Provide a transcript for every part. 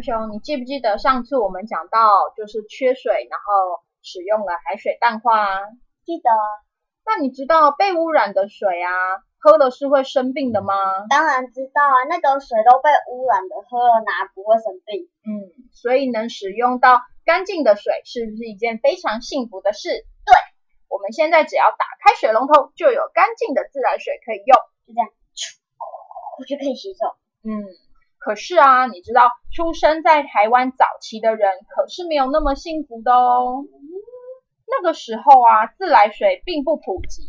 阿雄，你记不记得上次我们讲到就是缺水，然后使用了海水淡化啊？记得。那你知道被污染的水啊，喝了是会生病的吗？当然知道啊，那个水都被污染的，喝了哪不会生病？嗯，所以能使用到干净的水，是不是一件非常幸福的事？对，我们现在只要打开水龙头，就有干净的自来水可以用，就这样，我就可以洗手。嗯。可是啊，你知道出生在台湾早期的人可是没有那么幸福的哦。那个时候啊，自来水并不普及，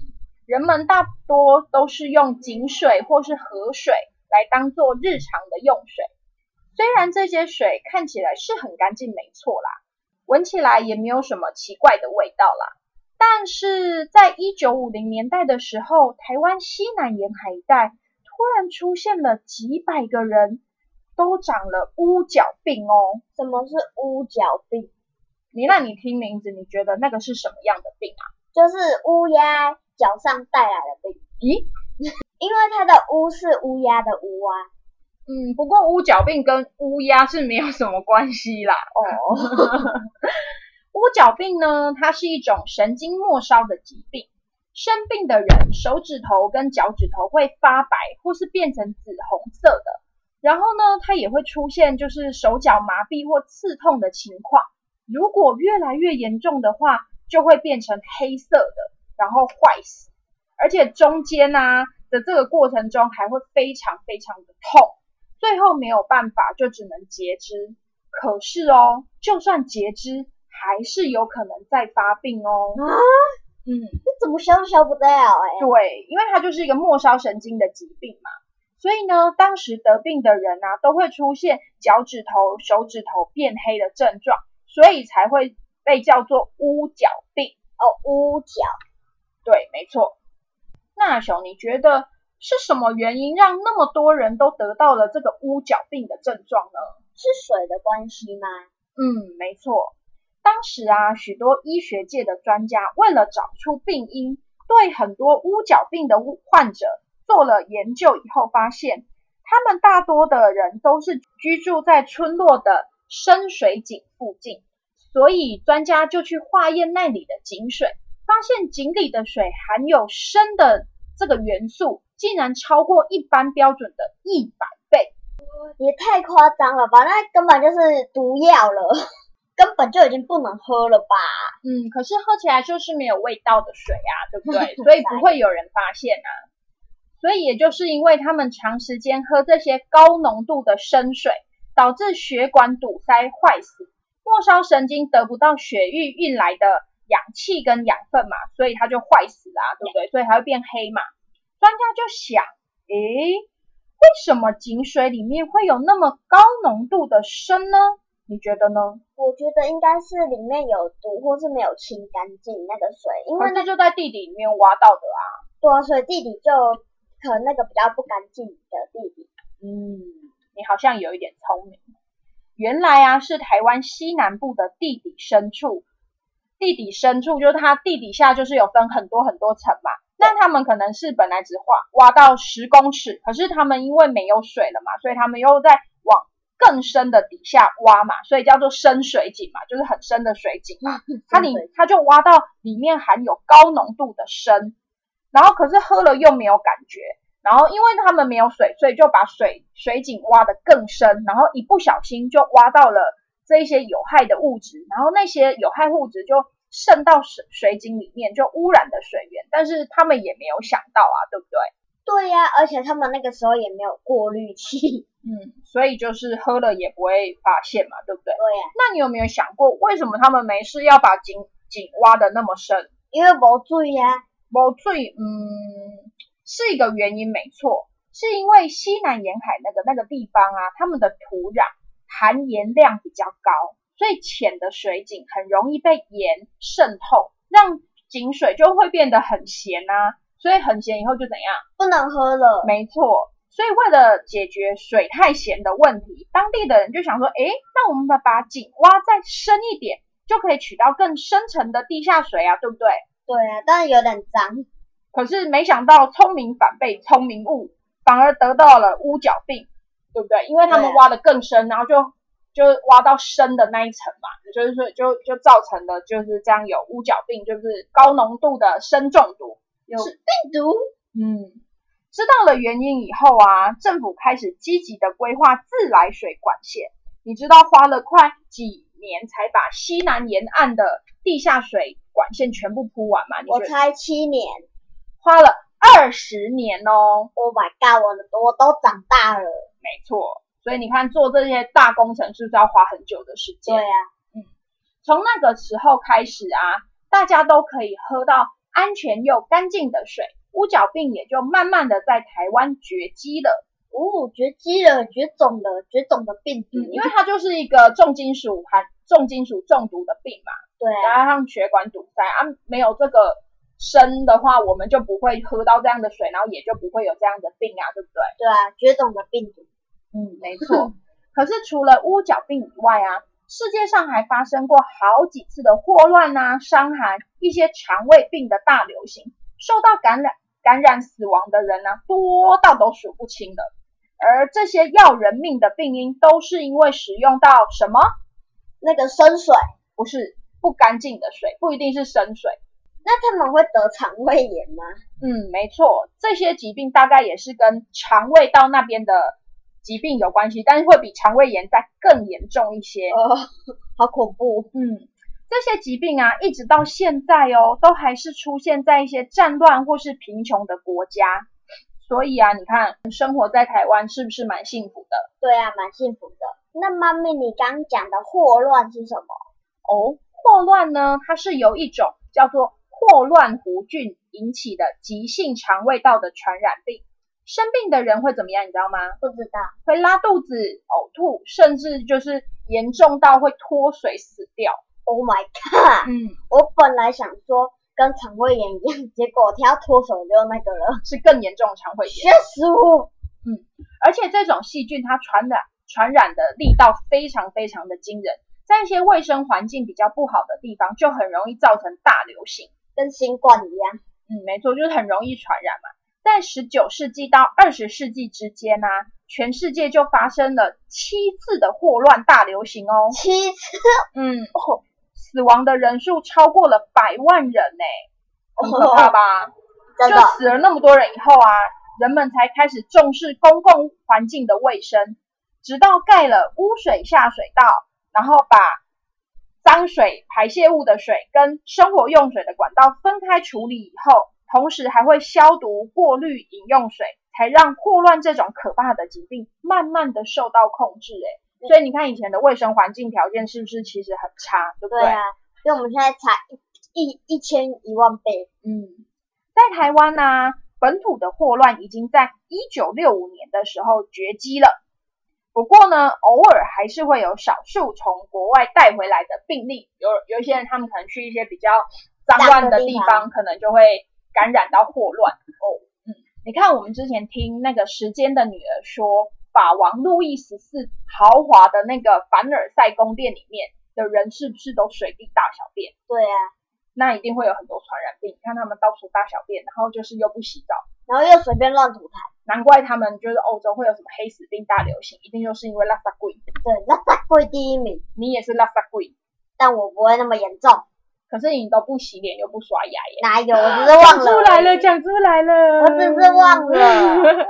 人们大多都是用井水或是河水来当做日常的用水。虽然这些水看起来是很干净，没错啦，闻起来也没有什么奇怪的味道啦。但是在一九五零年代的时候，台湾西南沿海一带突然出现了几百个人。都长了乌脚病哦。什么是乌脚病？你那你听名字，你觉得那个是什么样的病啊？就是乌鸦脚上带来的病。咦？因为它的乌是乌鸦的乌啊。嗯，不过乌脚病跟乌鸦是没有什么关系啦。哦。乌脚病呢，它是一种神经末梢的疾病，生病的人手指头跟脚趾头会发白或是变成紫红色的。然后呢，它也会出现就是手脚麻痹或刺痛的情况。如果越来越严重的话，就会变成黑色的，然后坏死。而且中间呢的这个过程中还会非常非常的痛，最后没有办法就只能截肢。可是哦，就算截肢，还是有可能再发病哦。啊，嗯，这怎么消都消不掉哎。对，因为它就是一个末梢神经的疾病嘛。所以呢，当时得病的人啊，都会出现脚趾头、手指头变黑的症状，所以才会被叫做乌脚病哦。乌脚，对，没错。那熊，你觉得是什么原因让那么多人都得到了这个乌脚病的症状呢？是水的关系吗？嗯，没错。当时啊，许多医学界的专家为了找出病因，对很多乌脚病的患者。做了研究以后，发现他们大多的人都是居住在村落的深水井附近，所以专家就去化验那里的井水，发现井里的水含有砷的这个元素，竟然超过一般标准的一百倍，也太夸张了吧？那根本就是毒药了，根本就已经不能喝了吧？嗯，可是喝起来就是没有味道的水啊，对不对？所以不会有人发现啊。所以也就是因为他们长时间喝这些高浓度的生水，导致血管堵塞坏死，末梢神经得不到血液运来的氧气跟养分嘛，所以它就坏死啦，对不对？所以它会变黑嘛。专家就想，诶，为什么井水里面会有那么高浓度的砷呢？你觉得呢？我觉得应该是里面有毒，或是没有清干净那个水，因为那就在地底里面挖到的啊。对啊，所以地底就。可能那个比较不干净的地底，嗯，你好像有一点聪明。原来啊，是台湾西南部的地底深处，地底深处就是它地底下就是有分很多很多层嘛。那他们可能是本来只挖挖到十公尺，可是他们因为没有水了嘛，所以他们又在往更深的底下挖嘛，所以叫做深水井嘛，就是很深的水井嘛。它里它就挖到里面含有高浓度的砷。然后可是喝了又没有感觉，然后因为他们没有水，所以就把水水井挖得更深，然后一不小心就挖到了这一些有害的物质，然后那些有害物质就渗到水水井里面，就污染的水源。但是他们也没有想到啊，对不对？对呀、而且他们那个时候也没有过滤器。嗯，所以就是喝了也不会发现嘛，对不对？对呀、那你有没有想过，为什么他们没事要把井井挖的那么深？因为没水呀、我最嗯是一个原因，没错，是因为西南沿海那个那个地方啊，他们的土壤含盐量比较高，所以浅的水井很容易被盐渗透，让井水就会变得很咸啊。所以很咸以后就怎样？不能喝了。没错。所以为了解决水太咸的问题，当地的人就想说，诶，那我们把把井挖再深一点，就可以取到更深层的地下水啊，对不对？对啊，但是有点脏。可是没想到聪明反被聪明误，反而得到了乌角病，对不对？因为他们挖的更深，然后就就挖到深的那一层嘛，就是说就就造成了就是这样有乌角病，就是高浓度的砷中毒。有是病毒。嗯，知道了原因以后啊，政府开始积极的规划自来水管线。你知道花了快几年才把西南沿岸的地下水管线全部铺完嘛？你我才七年。花了二十年哦。Oh my god！我的我都长大了。没错，所以你看做这些大工程是不是要花很久的时间？对啊，从那个时候开始啊，大家都可以喝到安全又干净的水，乌角病也就慢慢的在台湾绝迹了。哦，绝迹了，绝种了，绝种的病毒。嗯，因为它就是一个重金属含重金属中毒的病嘛，对啊，加上血管堵塞啊，没有这个砷的话，我们就不会喝到这样的水，然后也就不会有这样的病啊，对不对？对啊，绝种的病毒。嗯，没错。可是除了乌角病以外啊，世界上还发生过好几次的霍乱啊、伤寒、一些肠胃病的大流行，受到感染感染死亡的人呢、多到都数不清的。而这些要人命的病因，都是因为使用到什么？那个生水，不是不干净的水，不一定是生水。那他们会得肠胃炎吗？嗯，没错，这些疾病大概也是跟肠胃道那边的疾病有关系，但是会比肠胃炎再更严重一些。哦，好恐怖。嗯，这些疾病啊，一直到现在哦，都还是出现在一些战乱或是贫穷的国家。所以啊，你看，生活在台湾是不是蛮幸福的？对啊，蛮幸福的。那妈咪，你刚刚讲的霍乱是什么？哦，霍乱呢，它是由一种叫做霍乱弧菌引起的急性肠胃道的传染病。生病的人会怎么样？你知道吗？不知道。会拉肚子、呕吐，甚至就是严重到会脱水死掉。Oh my god！嗯，我本来想说跟肠胃炎一样，结果我听到脱手就那个了，是更严重的肠胃炎。吓死我！嗯而且这种细菌它传染传染的力道非常非常的惊人，在一些卫生环境比较不好的地方，就很容易造成大流行。跟新冠一样。嗯，没错，就是很容易传染嘛。在十九世纪到二十世纪之间呢、全世界就发生了七次的霍乱大流行哦。七次，嗯，哦，死亡的人数超过了百万人呢、很可怕吧？就。死了那么多人以后啊，人们才开始重视公共环境的卫生，直到盖了污水下水道，然后把脏水排泄物的水跟生活用水的管道分开处理以后，同时还会消毒过滤饮用水，才让霍乱这种可怕的疾病慢慢的受到控制。哎，所以你看以前的卫生环境条件是不是其实很差，对不对啊，因为我们现在才一一一千一万倍。嗯，在台湾呢、本土的霍乱已经在一九六五年的时候绝迹了。不过呢，偶尔还是会有少数从国外带回来的病例，有有一些人他们可能去一些比较脏乱的地方，可能就会感染到霍乱。哦，嗯，你看我们之前听那个《时间的女儿》说，法王路易十四豪华的那个凡尔赛宫殿里面的人是不是都随地大小便？对啊，那一定会有很多传染病。你看他们到处大小便，然后就是又不洗澡，然后又随便乱吐痰。难怪他们就是欧洲会有什么黑死病大流行，一定就是因为拉萨贵。对，拉萨贵第一名，你也是拉萨贵，但我不会那么严重。可是你都不洗脸又不刷牙耶。哪有？我只是忘讲了。出来了，。讲出来了。我只是忘了。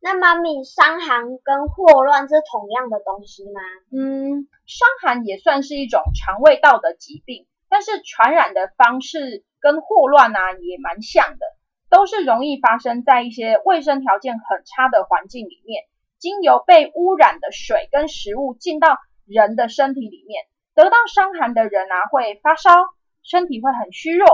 那妈咪，伤寒跟霍乱是同样的东西吗？嗯，伤寒也算是一种肠胃道的疾病，但是传染的方式跟霍乱啊也蛮像的，都是容易发生在一些卫生条件很差的环境里面，经由被污染的水跟食物进到人的身体里面，得到伤寒的人啊会发烧，身体会很虚弱，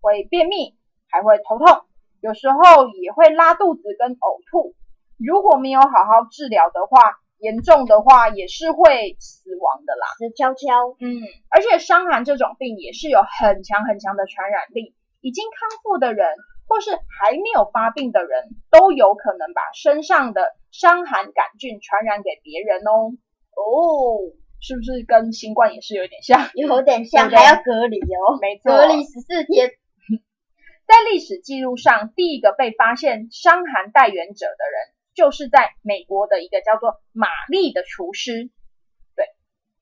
会便秘，还会头痛，有时候也会拉肚子跟呕吐。如果没有好好治疗的话，严重的话也是会死亡的啦。死悄悄。嗯，而且伤寒这种病也是有很强很强的传染力，已经康复的人或是还没有发病的人都有可能把身上的伤寒杆菌传染给别人哦。哦，是不是跟新冠也是有点像？有点像，对对还要隔离哦。没错隔离十四天。在历史记录上，第一个被发现伤寒带源者的人，就是在美国的一个叫做玛丽的厨师。对，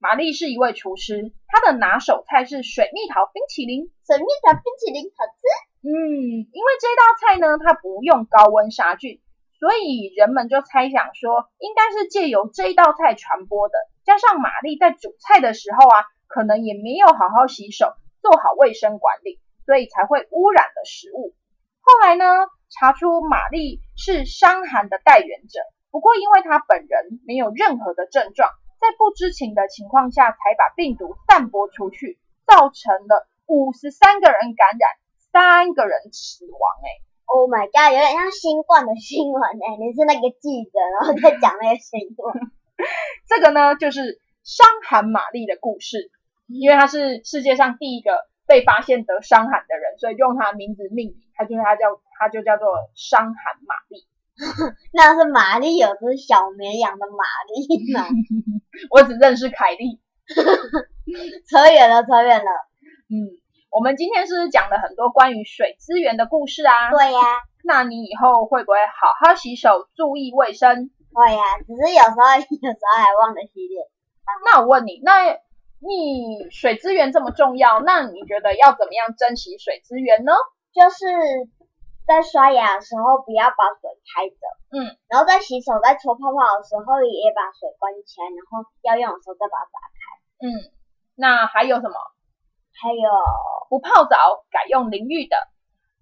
玛丽是一位厨师，她的拿手菜是水蜜桃冰淇淋。水蜜桃冰淇淋好吃。嗯，因为这道菜呢，它不用高温杀菌，所以人们就猜想说，应该是借由这一道菜传播的。加上玛丽在煮菜的时候啊，可能也没有好好洗手，做好卫生管理，所以才会污染了食物。后来呢，查出玛丽是伤寒的带源者，不过因为她本人没有任何的症状，在不知情的情况下，才把病毒散播出去，造成了五十三个人感染，三个人死亡、欸。Oh my god，有点像新冠的新闻哎、你是那个记者，然后在讲那个新闻。这个呢，就是伤寒玛丽的故事，因为她是世界上第一个被发现得伤寒的人，所以用她的名字命名，她就是她叫她就叫做伤寒玛丽。那是玛丽，有只小绵羊的玛丽吗？我只认识凯莉。扯远了，扯远了。嗯，我们今天是讲了很多关于水资源的故事啊？对呀、那你以后会不会好好洗手，注意卫生？会呀、只是有时候 有时候还忘了洗脸。那我问你，那你水资源这么重要，那你觉得要怎么样珍惜水资源呢？就是在刷牙的时候不要把水开着，嗯，然后在洗手、在搓泡泡的时候也把水关起来，然后要用的时候再把它打开。嗯，那还有什么？还有，不泡澡，改用淋浴的。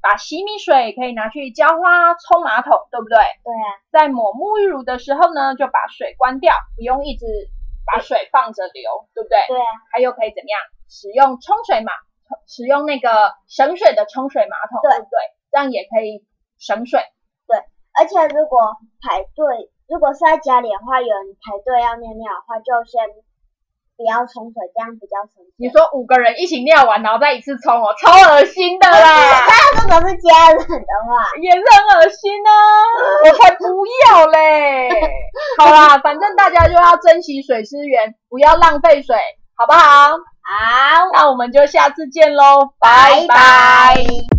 把洗米水可以拿去浇花、冲马桶，对不对？对啊，在抹沐浴乳的时候呢，就把水关掉，不用一直把水放着流，对不对？对啊，还有可以怎么样？使用冲水马，使用那个省水的冲水马桶，对对不对？这样也可以省水。对而且如果排队，如果是在家里的话，有人排队要尿尿的话，就先不要冲水，这样比较省你水。说五个人一起尿完，然后再一次冲哦，超恶心的啦！那如果是家人的话，也是很恶心啊！我才不要嘞！好啦，反正大家就要珍惜水资源，不要浪费水，好不好？好，那我们就下次见喽，拜拜拜拜。